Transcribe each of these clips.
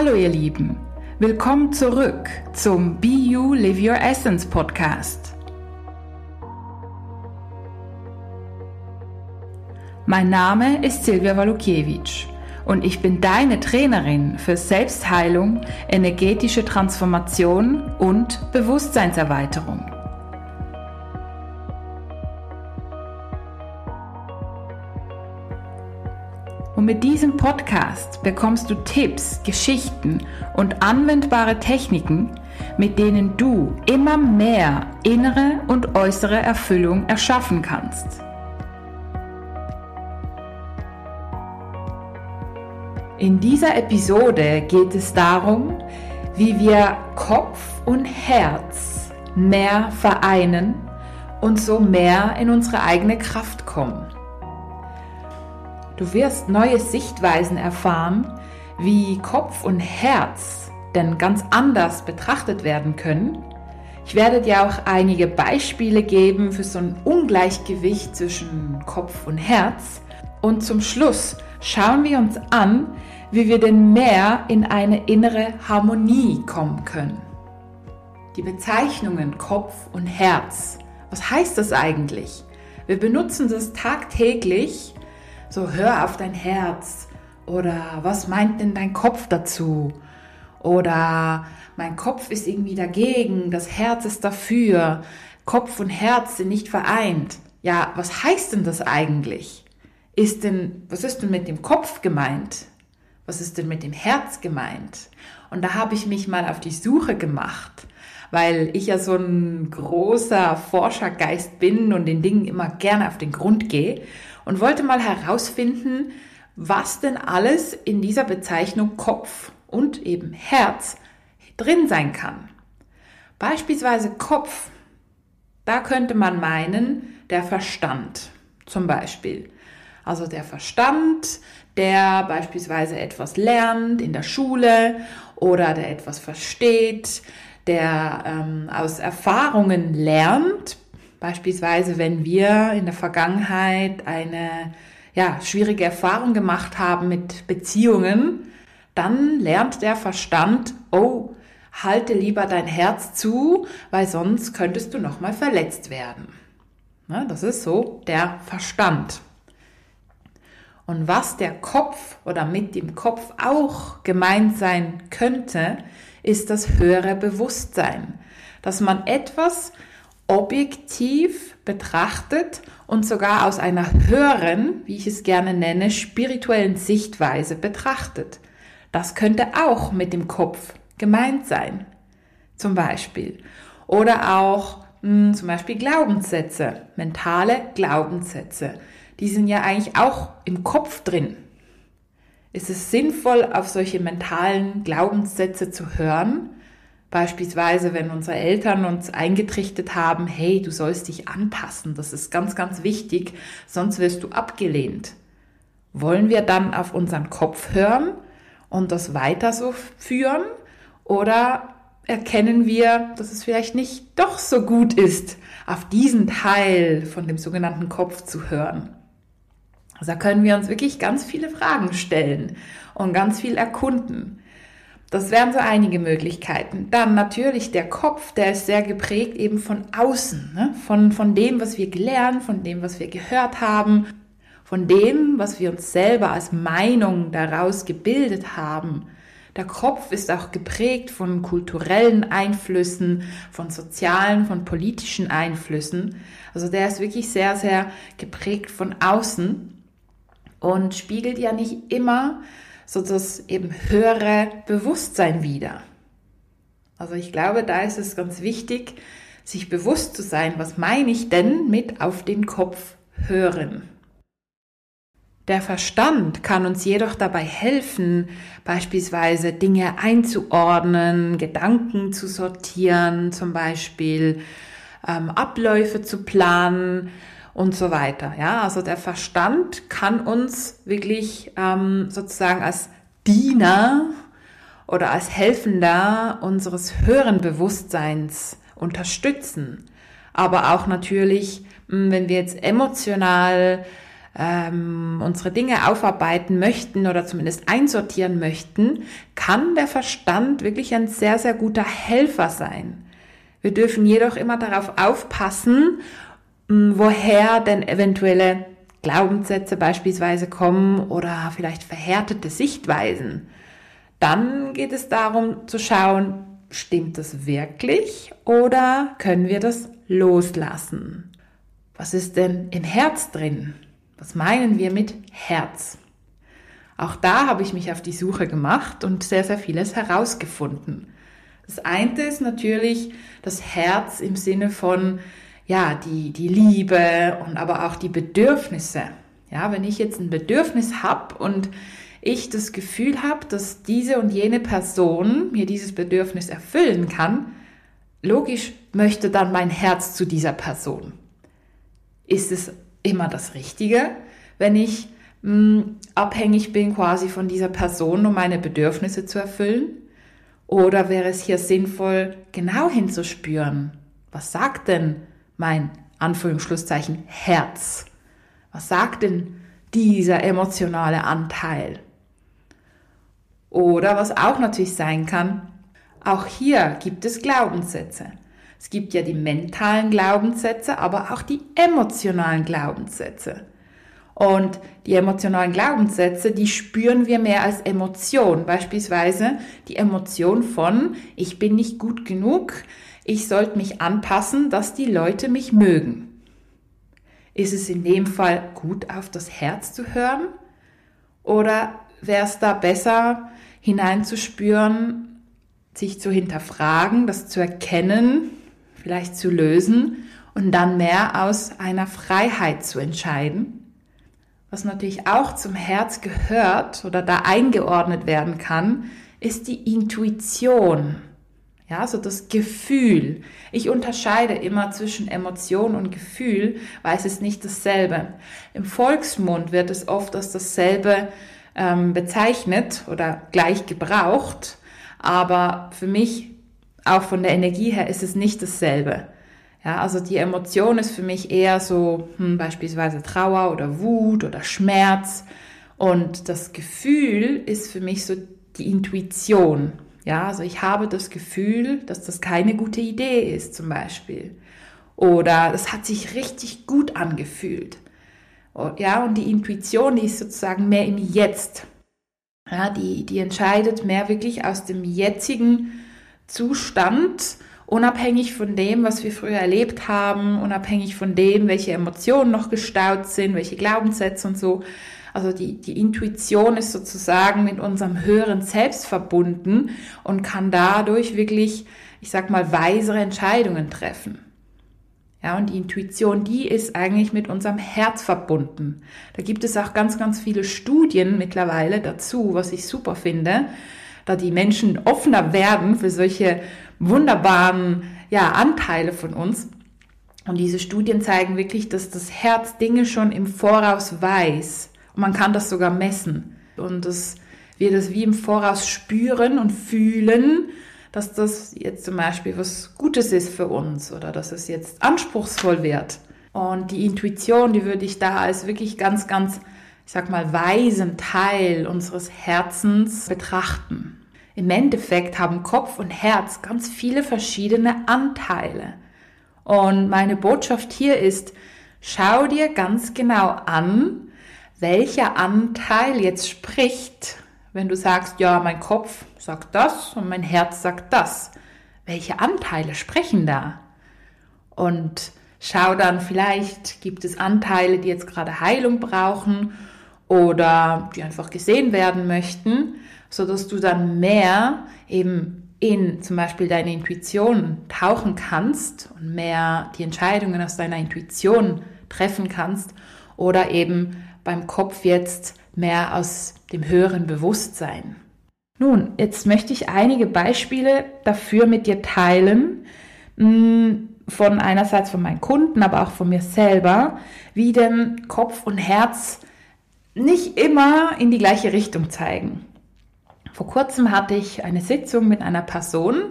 Hallo ihr Lieben, willkommen zurück zum Be You Live Your Essence Podcast. Mein Name ist Silvia Walukiewicz und ich bin deine Trainerin für Selbstheilung, energetische Transformation und Bewusstseinserweiterung. Mit diesem Podcast bekommst du Tipps, Geschichten und anwendbare Techniken, mit denen du immer mehr innere und äußere Erfüllung erschaffen kannst. In dieser Episode geht es darum, wie wir Kopf und Herz mehr vereinen und so mehr in unsere eigene Kraft kommen. Du wirst neue Sichtweisen erfahren, wie Kopf und Herz denn ganz anders betrachtet werden können. Ich werde dir auch einige Beispiele geben für so ein Ungleichgewicht zwischen Kopf und Herz. Und zum Schluss schauen wir uns an, wie wir denn mehr in eine innere Harmonie kommen können. Die Bezeichnungen Kopf und Herz, was heißt das eigentlich? Wir benutzen das tagtäglich so, hör auf dein Herz. Oder was meint denn dein Kopf dazu? Oder mein Kopf ist irgendwie dagegen, das Herz ist dafür. Kopf und Herz sind nicht vereint. Ja, was heißt denn das eigentlich? Ist denn, was ist denn mit dem Kopf gemeint? Was ist denn mit dem Herz gemeint? Und da habe ich mich mal auf die Suche gemacht, weil ich ja so ein großer Forschergeist bin und den Dingen immer gerne auf den Grund gehe und wollte mal herausfinden, was denn alles in dieser Bezeichnung Kopf und eben Herz drin sein kann. Beispielsweise Kopf, da könnte man meinen, der Verstand zum Beispiel. Also der Verstand, der beispielsweise etwas lernt in der Schule oder der etwas versteht, der ähm, aus Erfahrungen lernt, Beispielsweise, wenn wir in der Vergangenheit eine ja, schwierige Erfahrung gemacht haben mit Beziehungen, dann lernt der Verstand, oh, halte lieber dein Herz zu, weil sonst könntest du nochmal verletzt werden. Ne, das ist so der Verstand. Und was der Kopf oder mit dem Kopf auch gemeint sein könnte, ist das höhere Bewusstsein, dass man etwas objektiv betrachtet und sogar aus einer höheren, wie ich es gerne nenne, spirituellen Sichtweise betrachtet. Das könnte auch mit dem Kopf gemeint sein, zum Beispiel. Oder auch mh, hm, zum Beispiel Glaubenssätze, mentale Glaubenssätze. Die sind ja eigentlich auch im Kopf drin. Ist es sinnvoll, auf solche mentalen Glaubenssätze zu hören? Beispielsweise, wenn unsere Eltern uns eingetrichtert haben, hey, du sollst dich anpassen, das ist ganz, ganz wichtig, sonst wirst du abgelehnt. Wollen wir dann auf unseren Kopf hören und das weiter so führen? Oder erkennen wir, dass es vielleicht nicht doch so gut ist, auf diesen Teil von dem sogenannten Kopf zu hören? Also da können wir uns wirklich ganz viele Fragen stellen und ganz viel erkunden. Das wären so einige Möglichkeiten. Dann natürlich der Kopf, der ist sehr geprägt eben von außen, ne? von, von dem, was wir gelernt, von dem, was wir gehört haben, von dem, was wir uns selber als Meinung daraus gebildet haben. Der Kopf ist auch geprägt von kulturellen Einflüssen, von sozialen, von politischen Einflüssen. Also der ist wirklich sehr, sehr geprägt von außen und spiegelt ja nicht immer so das eben höhere Bewusstsein wieder. Also ich glaube, da ist es ganz wichtig, sich bewusst zu sein, was meine ich denn mit auf den Kopf hören. Der Verstand kann uns jedoch dabei helfen, beispielsweise Dinge einzuordnen, Gedanken zu sortieren, zum Beispiel ähm, Abläufe zu planen, und so weiter. Ja, also der Verstand kann uns wirklich ähm, sozusagen als Diener oder als Helfender unseres höheren Bewusstseins unterstützen. Aber auch natürlich, hm, wenn wir jetzt emotional ähm, unsere Dinge aufarbeiten möchten oder zumindest einsortieren möchten, kann der Verstand wirklich ein sehr, sehr guter Helfer sein. Wir dürfen jedoch immer darauf aufpassen, woher denn eventuelle Glaubenssätze beispielsweise kommen oder vielleicht verhärtete Sichtweisen. Dann geht es darum zu schauen, stimmt das wirklich oder können wir das loslassen? Was ist denn im Herz drin? Was meinen wir mit Herz? Auch da habe ich mich auf die Suche gemacht und sehr, sehr vieles herausgefunden. Das eine ist natürlich das Herz im Sinne von, ja, die, die Liebe und aber auch die Bedürfnisse. Ja, wenn ich jetzt ein Bedürfnis habe und ich das Gefühl habe, dass diese und jene Person mir dieses Bedürfnis erfüllen kann, logisch möchte dann mein Herz zu dieser Person. Ist es immer das Richtige, wenn ich mh, hm, abhängig bin quasi von dieser Person, um meine Bedürfnisse zu erfüllen? Oder wäre es hier sinnvoll, genau hinzuspüren? Was sagt denn mein Anführungsschlusszeichen Herz? Was sagt denn dieser emotionale Anteil? Oder was auch natürlich sein kann, auch hier gibt es Glaubenssätze. Es gibt ja die mentalen Glaubenssätze, aber auch die emotionalen Glaubenssätze. Und die emotionalen Glaubenssätze, die spüren wir mehr als Emotion. Beispielsweise die Emotion von, ich bin nicht gut genug, ich sollte mich anpassen, dass die Leute mich mögen. Ist es in dem Fall gut, auf das Herz zu hören? Oder wäre es da besser, hineinzuspüren, sich zu hinterfragen, das zu erkennen, vielleicht zu lösen und dann mehr aus einer Freiheit zu entscheiden. Was natürlich auch zum Herz gehört oder da eingeordnet werden kann, ist die Intuition. Ja, so das Gefühl. Ich unterscheide immer zwischen Emotion und Gefühl, weil es ist nicht dasselbe. Im Volksmund wird es oft als dasselbe ähm, bezeichnet oder gleich gebraucht, aber für mich auch von der Energie her ist es nicht dasselbe. Ja, also die Emotion ist für mich eher so hm, beispielsweise Trauer oder Wut oder Schmerz und das Gefühl ist für mich so die Intuition. Ja, also ich habe das Gefühl, dass das keine gute Idee ist zum Beispiel. Oder es hat sich richtig gut angefühlt. Ja, und die Intuition, die ist sozusagen mehr im Jetzt. Ja, die, die entscheidet mehr wirklich aus dem jetzigen Zustand, unabhängig von dem, was wir früher erlebt haben, unabhängig von dem, welche Emotionen noch gestaut sind, welche Glaubenssätze und so. Also die, die Intuition ist sozusagen mit unserem höheren Selbst verbunden und kann dadurch wirklich, ich sag mal, weisere Entscheidungen treffen. Ja, und die Intuition, die ist eigentlich mit unserem Herz verbunden. Da gibt es auch ganz, ganz viele Studien mittlerweile dazu, was ich super finde, da die Menschen offener werden für solche wunderbaren ja, Anteile von uns. Und diese Studien zeigen wirklich, dass das Herz Dinge schon im Voraus weiß. Man kann das sogar messen. Und dass wir das wie im Voraus spüren und fühlen dass das jetzt zum Beispiel was Gutes ist für uns oder dass es jetzt anspruchsvoll wird. Und die Intuition, die würde ich da als wirklich ganz, ganz, ich sag mal, weisen Teil unseres Herzens betrachten. Im Endeffekt haben Kopf und Herz ganz viele verschiedene Anteile. Und meine Botschaft hier ist, schau dir ganz genau an, welcher Anteil jetzt spricht wenn du sagst, ja, mein Kopf sagt das und mein Herz sagt das, welche Anteile sprechen da? Und schau dann, vielleicht gibt es Anteile, die jetzt gerade Heilung brauchen oder die einfach gesehen werden möchten, so dass du dann mehr eben in zum Beispiel deine Intuition tauchen kannst und mehr die Entscheidungen aus deiner Intuition treffen kannst oder eben beim Kopf jetzt mehr aus dem höheren Bewusstsein. Nun, jetzt möchte ich einige Beispiele dafür mit dir teilen, hm, von einerseits von meinen Kunden, aber auch von mir selber, wie denn Kopf und Herz nicht immer in die gleiche Richtung zeigen. Vor kurzem hatte ich eine Sitzung mit einer Person,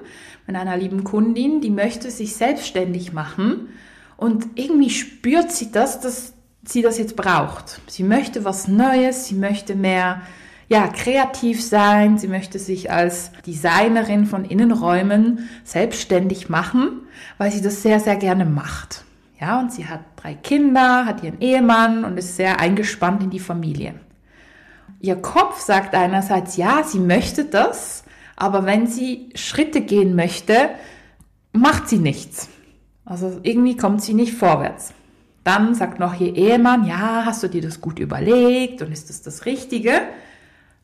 mit einer lieben Kundin, die möchte sich selbstständig machen und irgendwie spürt sie das, dass sie das jetzt braucht. Sie möchte was Neues, sie möchte mehr ja, kreativ sein, sie möchte sich als Designerin von Innenräumen selbstständig machen, weil sie das sehr, sehr gerne macht. Ja, und sie hat drei Kinder, hat ihren Ehemann und ist sehr eingespannt in die Familie. Ihr Kopf sagt einerseits, ja, sie möchte das, aber wenn sie Schritte gehen möchte, macht sie nichts. Also irgendwie kommt sie nicht vorwärts. Dann sagt noch ihr Ehemann, ja, hast du dir das gut überlegt und ist das das Richtige?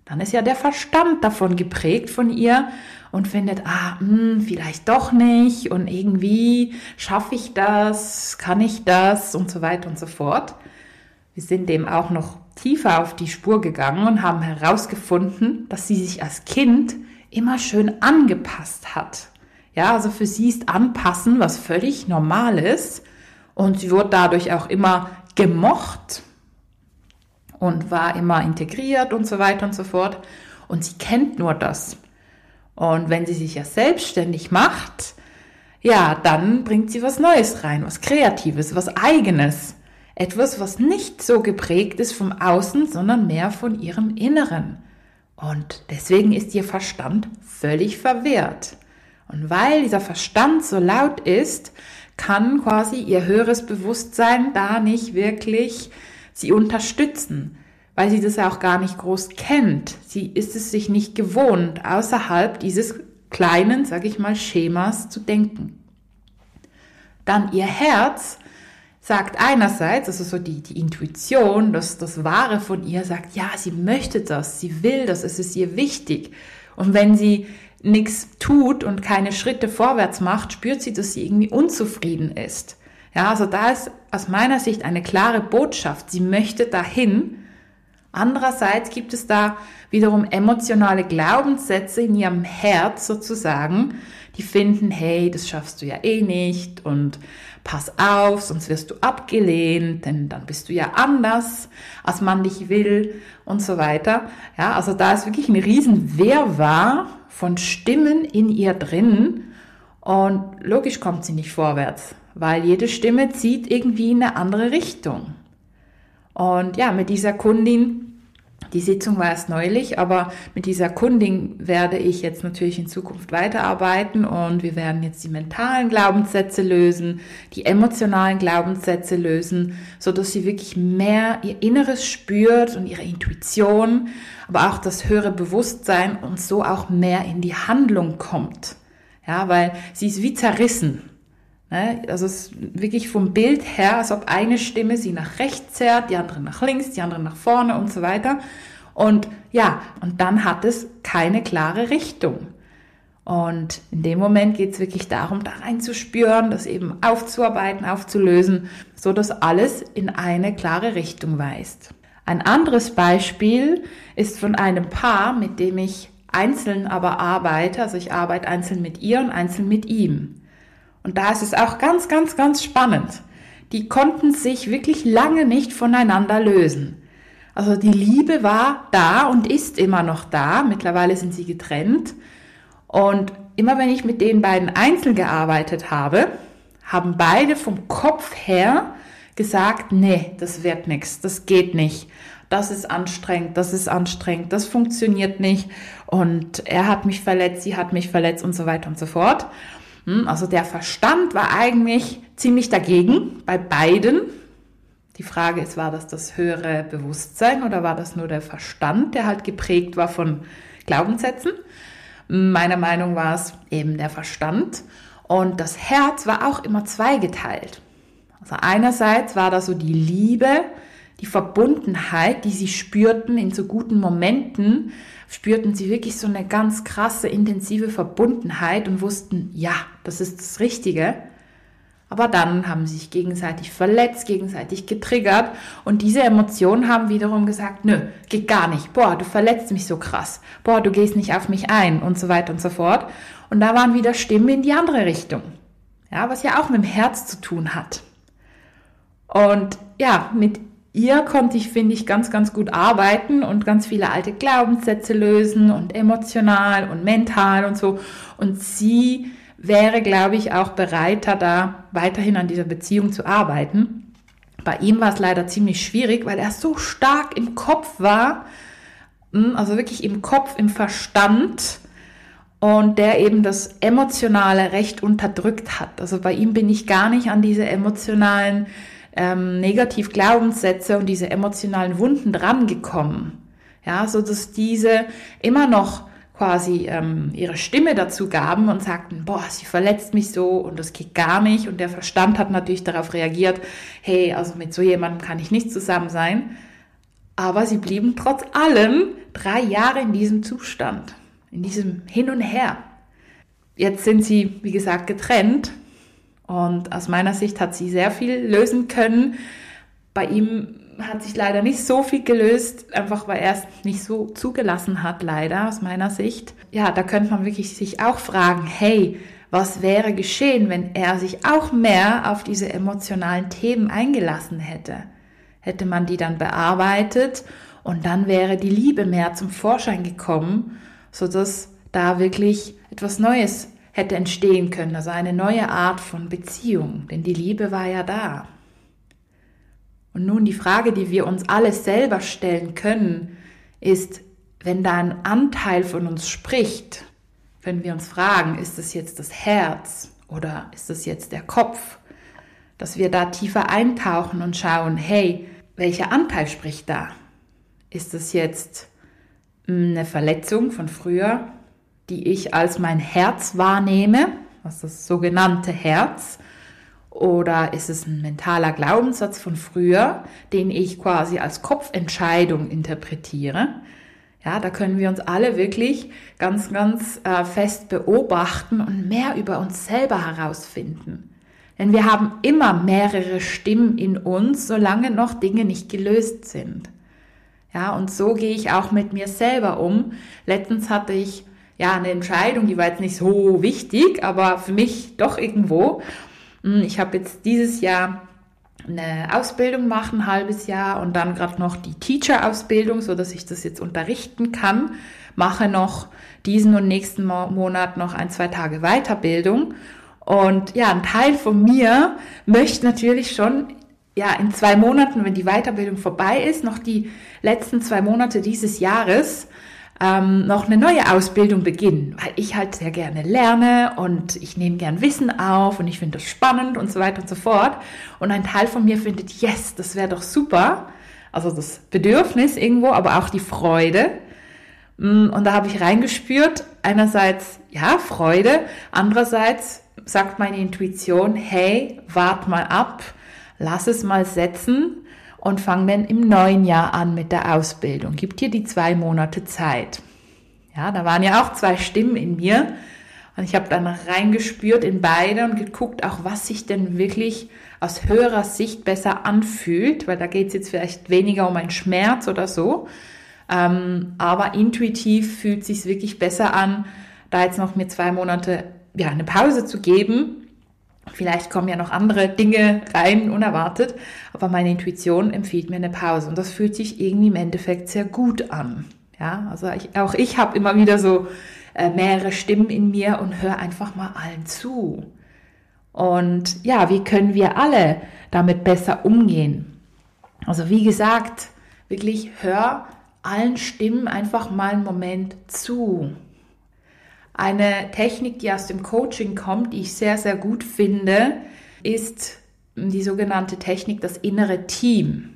Dann ist ja der Verstand davon geprägt von ihr und findet, ah, mh, hm, vielleicht doch nicht und irgendwie schaffe ich das, kann ich das und so weiter und so fort. Wir sind dem auch noch tiefer auf die Spur gegangen und haben herausgefunden, dass sie sich als Kind immer schön angepasst hat. Ja, also für sie ist Anpassen was völlig Normales und sie wurde dadurch auch immer gemocht und war immer integriert und so weiter und so fort. Und sie kennt nur das. Und wenn sie sich ja selbstständig macht, ja, dann bringt sie was Neues rein, was Kreatives, was Eigenes. Etwas, was nicht so geprägt ist vom Außen, sondern mehr von ihrem Inneren. Und deswegen ist ihr Verstand völlig verwehrt. Und weil dieser Verstand so laut ist, kann quasi ihr höheres Bewusstsein da nicht wirklich sie unterstützen, weil sie das auch gar nicht groß kennt. Sie ist es sich nicht gewohnt, außerhalb dieses kleinen, sag ich mal, Schemas zu denken. Dann ihr Herz sagt einerseits, also so die, die Intuition, das, das Wahre von ihr sagt, ja, sie möchte das, sie will das, es ist ihr wichtig. Und wenn sie nichts tut und keine Schritte vorwärts macht, spürt sie, dass sie irgendwie unzufrieden ist. Ja, also da ist aus meiner Sicht eine klare Botschaft. Sie möchte dahin. Andererseits gibt es da wiederum emotionale Glaubenssätze in ihrem Herz sozusagen, die finden, hey, das schaffst du ja eh nicht und pass auf, sonst wirst du abgelehnt, denn dann bist du ja anders, als man dich will und so weiter. Ja, also da ist wirklich ein riesen Wirrwarr von Stimmen in ihr drin und logisch kommt sie nicht vorwärts weil jede Stimme zieht irgendwie in eine andere Richtung. Und ja, mit dieser Kundin, die Sitzung war erst neulich, aber mit dieser Kundin werde ich jetzt natürlich in Zukunft weiterarbeiten und wir werden jetzt die mentalen Glaubenssätze lösen, die emotionalen Glaubenssätze lösen, so dass sie wirklich mehr ihr Inneres spürt und ihre Intuition, aber auch das höhere Bewusstsein und so auch mehr in die Handlung kommt. Ja, weil sie ist wie zerrissen. Ne? Also es ist wirklich vom Bild her, als ob eine Stimme sie nach rechts zerrt, die andere nach links, die andere nach vorne und so weiter. Und ja, und dann hat es keine klare Richtung. Und in dem Moment geht es wirklich darum, da reinzuspüren, das eben aufzuarbeiten, aufzulösen, so dass alles in eine klare Richtung weist. Ein anderes Beispiel ist von einem Paar, mit dem ich einzeln aber arbeite. Also ich arbeite einzeln mit ihr und einzeln mit ihm. Und da ist es auch ganz, ganz, ganz spannend. Die konnten sich wirklich lange nicht voneinander lösen. Also die Liebe war da und ist immer noch da. Mittlerweile sind sie getrennt. Und immer wenn ich mit den beiden einzeln gearbeitet habe, haben beide vom Kopf her gesagt, nee, das wird nichts, das geht nicht. Das ist anstrengend, das ist anstrengend, das funktioniert nicht. Und er hat mich verletzt, sie hat mich verletzt und so weiter und so fort. Hm, also der Verstand war eigentlich ziemlich dagegen bei beiden. Die Frage ist, war das das höhere Bewusstsein oder war das nur der Verstand, der halt geprägt war von Glaubenssätzen? Meiner Meinung war es eben der Verstand. Und das Herz war auch immer zweigeteilt. Also einerseits war da so die Liebe, die Verbundenheit, die sie spürten in so guten Momenten, spürten sie wirklich so eine ganz krasse, intensive Verbundenheit und wussten, ja, das ist das Richtige. Aber dann haben sie sich gegenseitig verletzt, gegenseitig getriggert und diese Emotionen haben wiederum gesagt, nö, geht gar nicht. Boah, du verletzt mich so krass. Boah, du gehst nicht auf mich ein und so weiter und so fort. Und da waren wieder Stimmen in die andere Richtung. Ja, was ja auch mit dem Herz zu tun hat. Und ja, mit ihr konnte ich, finde ich, ganz, ganz gut arbeiten und ganz viele alte Glaubenssätze lösen und emotional und mental und so. Und sie wäre, glaube ich, auch bereiter, da weiterhin an dieser Beziehung zu arbeiten. Bei ihm war es leider ziemlich schwierig, weil er so stark im Kopf war, hm, also wirklich im Kopf, im Verstand und der eben das Emotionale recht unterdrückt hat. Also bei ihm bin ich gar nicht an diese emotionalen ähm, Negativ-Glaubenssätze und diese emotionalen Wunden drangekommen. Ja, so dass diese immer noch quasi ähm, ihre Stimme dazu gaben und sagten, boah, sie verletzt mich so und das geht gar nicht. Und der Verstand hat natürlich darauf reagiert, hey, also mit so jemandem kann ich nicht zusammen sein. Aber sie blieben trotz allem drei Jahre in diesem Zustand, in diesem Hin und Her. Jetzt sind sie, wie gesagt, getrennt und aus meiner Sicht hat sie sehr viel lösen können. Bei ihm hat sich leider nicht so viel gelöst, einfach weil er es nicht so zugelassen hat, leider aus meiner Sicht. Ja, da könnte man wirklich sich auch fragen, hey, was wäre geschehen, wenn er sich auch mehr auf diese emotionalen Themen eingelassen hätte? Hätte man die dann bearbeitet und dann wäre die Liebe mehr zum Vorschein gekommen, so dass da wirklich etwas Neues hätte entstehen können, also eine neue Art von Beziehung, denn die Liebe war ja da. Und nun die Frage, die wir uns alle selber stellen können, ist, wenn da ein Anteil von uns spricht, wenn wir uns fragen, ist es jetzt das Herz oder ist es jetzt der Kopf, dass wir da tiefer eintauchen und schauen, hey, welcher Anteil spricht da? Ist es jetzt hm, eine Verletzung von früher, die ich als mein Herz wahrnehme, was das sogenannte Herz, oder ist es ein mentaler Glaubenssatz von früher, den ich quasi als Kopfentscheidung interpretiere? Ja, da können wir uns alle wirklich ganz, ganz äh, fest beobachten und mehr über uns selber herausfinden. Denn wir haben immer mehrere Stimmen in uns, solange noch Dinge nicht gelöst sind. Ja, und so gehe ich auch mit mir selber um. Letztens hatte ich ja eine Entscheidung, die war jetzt nicht so wichtig, aber für mich doch irgendwo. Hm, ich habe jetzt dieses Jahr eine Ausbildung machen, ein halbes Jahr und dann gerade noch die Teacher-Ausbildung, so dass ich das jetzt unterrichten kann. Mache noch diesen und nächsten Monat noch ein, zwei Tage Weiterbildung. Und ja, ein Teil von mir möchte natürlich schon ja, in zwei Monaten, wenn die Weiterbildung vorbei ist, noch die letzten zwei Monate dieses Jahres ähm, noch eine neue Ausbildung beginnen, weil ich halt sehr gerne lerne und ich nehme gern Wissen auf und ich finde das spannend und so weiter und so fort. Und ein Teil von mir findet, yes, das wäre doch super. Also das Bedürfnis irgendwo, aber auch die Freude. Mm, und da habe ich reingespürt, einerseits, ja, Freude, andererseits sagt meine Intuition, hey, wart mal ab, lass es mal setzen und fang dann im neuen Jahr an mit der Ausbildung. Gib dir die zwei Monate Zeit. Ja, da waren ja auch zwei Stimmen in mir und ich habe dann reingespürt in beide und geguckt, auch was sich denn wirklich aus höherer Sicht besser anfühlt, weil da geht es jetzt vielleicht weniger um einen Schmerz oder so, ähm, aber intuitiv fühlt sich wirklich besser an, da jetzt noch mir zwei Monate ja eine Pause zu geben Vielleicht kommen ja noch andere Dinge rein, unerwartet, aber meine Intuition empfiehlt mir eine Pause und das fühlt sich irgendwie im Endeffekt sehr gut an. Ja, also ich, auch ich habe immer wieder so äh, mehrere Stimmen in mir und höre einfach mal allen zu. Und ja, wie können wir alle damit besser umgehen? Also wie gesagt, wirklich hör allen Stimmen einfach mal einen Moment zu. Eine Technik, die aus dem Coaching kommt, die ich sehr, sehr gut finde, ist die sogenannte Technik das innere Team.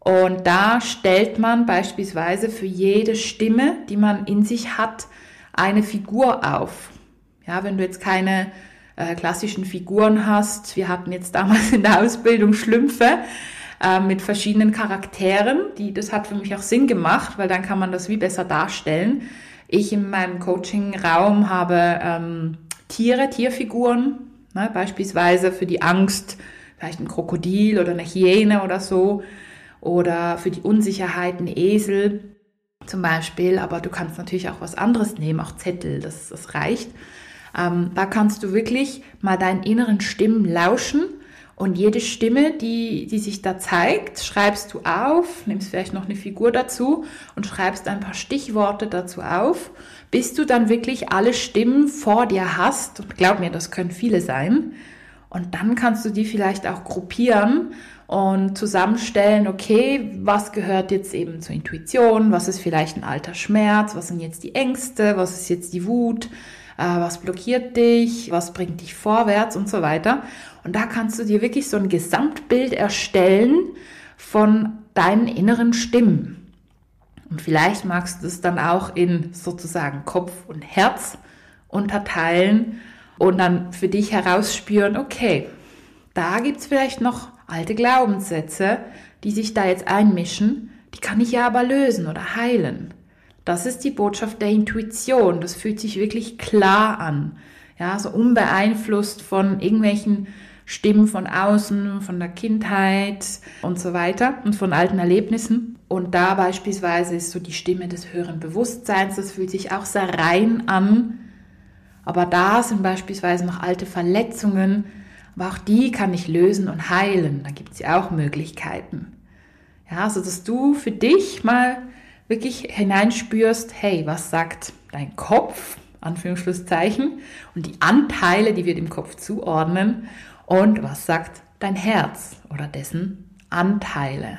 Und da stellt man beispielsweise für jede Stimme, die man in sich hat, eine Figur auf. Ja, wenn du jetzt keine äh, klassischen Figuren hast, wir hatten jetzt damals in der Ausbildung Schlümpfe äh, mit verschiedenen Charakteren, die, das hat für mich auch Sinn gemacht, weil dann kann man das wie besser darstellen. Ich in meinem Coaching-Raum habe ähm, Tiere, Tierfiguren, ne, beispielsweise für die Angst, vielleicht ein Krokodil oder eine Hyäne oder so, oder für die Unsicherheit ein Esel zum Beispiel, aber du kannst natürlich auch was anderes nehmen, auch Zettel, das, das reicht. Ähm, da kannst du wirklich mal deinen inneren Stimmen lauschen und jede Stimme, die, die sich da zeigt, schreibst du auf, nimmst vielleicht noch eine Figur dazu und schreibst ein paar Stichworte dazu auf, bis du dann wirklich alle Stimmen vor dir hast. Und glaub mir, das können viele sein. Und dann kannst du die vielleicht auch gruppieren und zusammenstellen, okay, was gehört jetzt eben zur Intuition, was ist vielleicht ein alter Schmerz, was sind jetzt die Ängste, was ist jetzt die Wut, was blockiert dich, was bringt dich vorwärts und so weiter. Und da kannst du dir wirklich so ein Gesamtbild erstellen von deinen inneren Stimmen. Und vielleicht magst du es dann auch in sozusagen Kopf und Herz unterteilen und dann für dich herausspüren, okay, da gibt es vielleicht noch alte Glaubenssätze, die sich da jetzt einmischen, die kann ich ja aber lösen oder heilen. Das ist die Botschaft der Intuition. Das fühlt sich wirklich klar an. Ja, so unbeeinflusst von irgendwelchen Stimmen von außen, von der Kindheit und so weiter und von alten Erlebnissen. Und da beispielsweise ist so die Stimme des höheren Bewusstseins, das fühlt sich auch sehr rein an. Aber da sind beispielsweise noch alte Verletzungen, aber auch die kann ich lösen und heilen. Da gibt es ja auch Möglichkeiten. Ja, so dass du für dich mal wirklich hineinspürst, hey, was sagt dein Kopf, Anführungsschlusszeichen, und die Anteile, die wir dem Kopf zuordnen, und was sagt dein Herz oder dessen Anteile.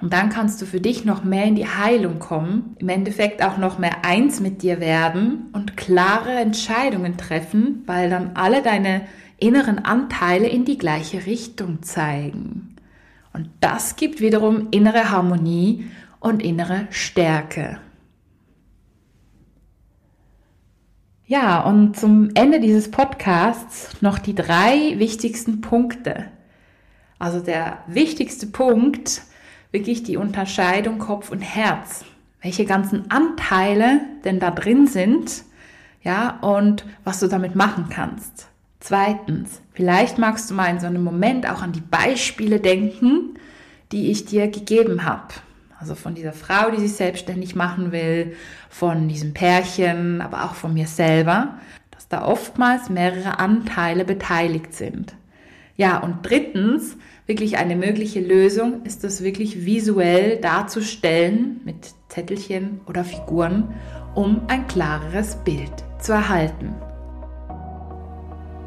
Und dann kannst du für dich noch mehr in die Heilung kommen, im Endeffekt auch noch mehr eins mit dir werden und klare Entscheidungen treffen, weil dann alle deine inneren Anteile in die gleiche Richtung zeigen. Und das gibt wiederum innere Harmonie und innere Stärke. Ja, und zum Ende dieses Podcasts noch die drei wichtigsten Punkte. Also der wichtigste Punkt, wirklich die Unterscheidung Kopf und Herz. Welche ganzen Anteile denn da drin sind, ja, und was du damit machen kannst. Zweitens, vielleicht magst du mal in so einem Moment auch an die Beispiele denken, die ich dir gegeben habe. Also von dieser Frau, die sich selbstständig machen will, von diesem Pärchen, aber auch von mir selber, dass da oftmals mehrere Anteile beteiligt sind. Ja, und drittens, wirklich eine mögliche Lösung ist das wirklich visuell darzustellen mit Zettelchen oder Figuren, um ein klareres Bild zu erhalten.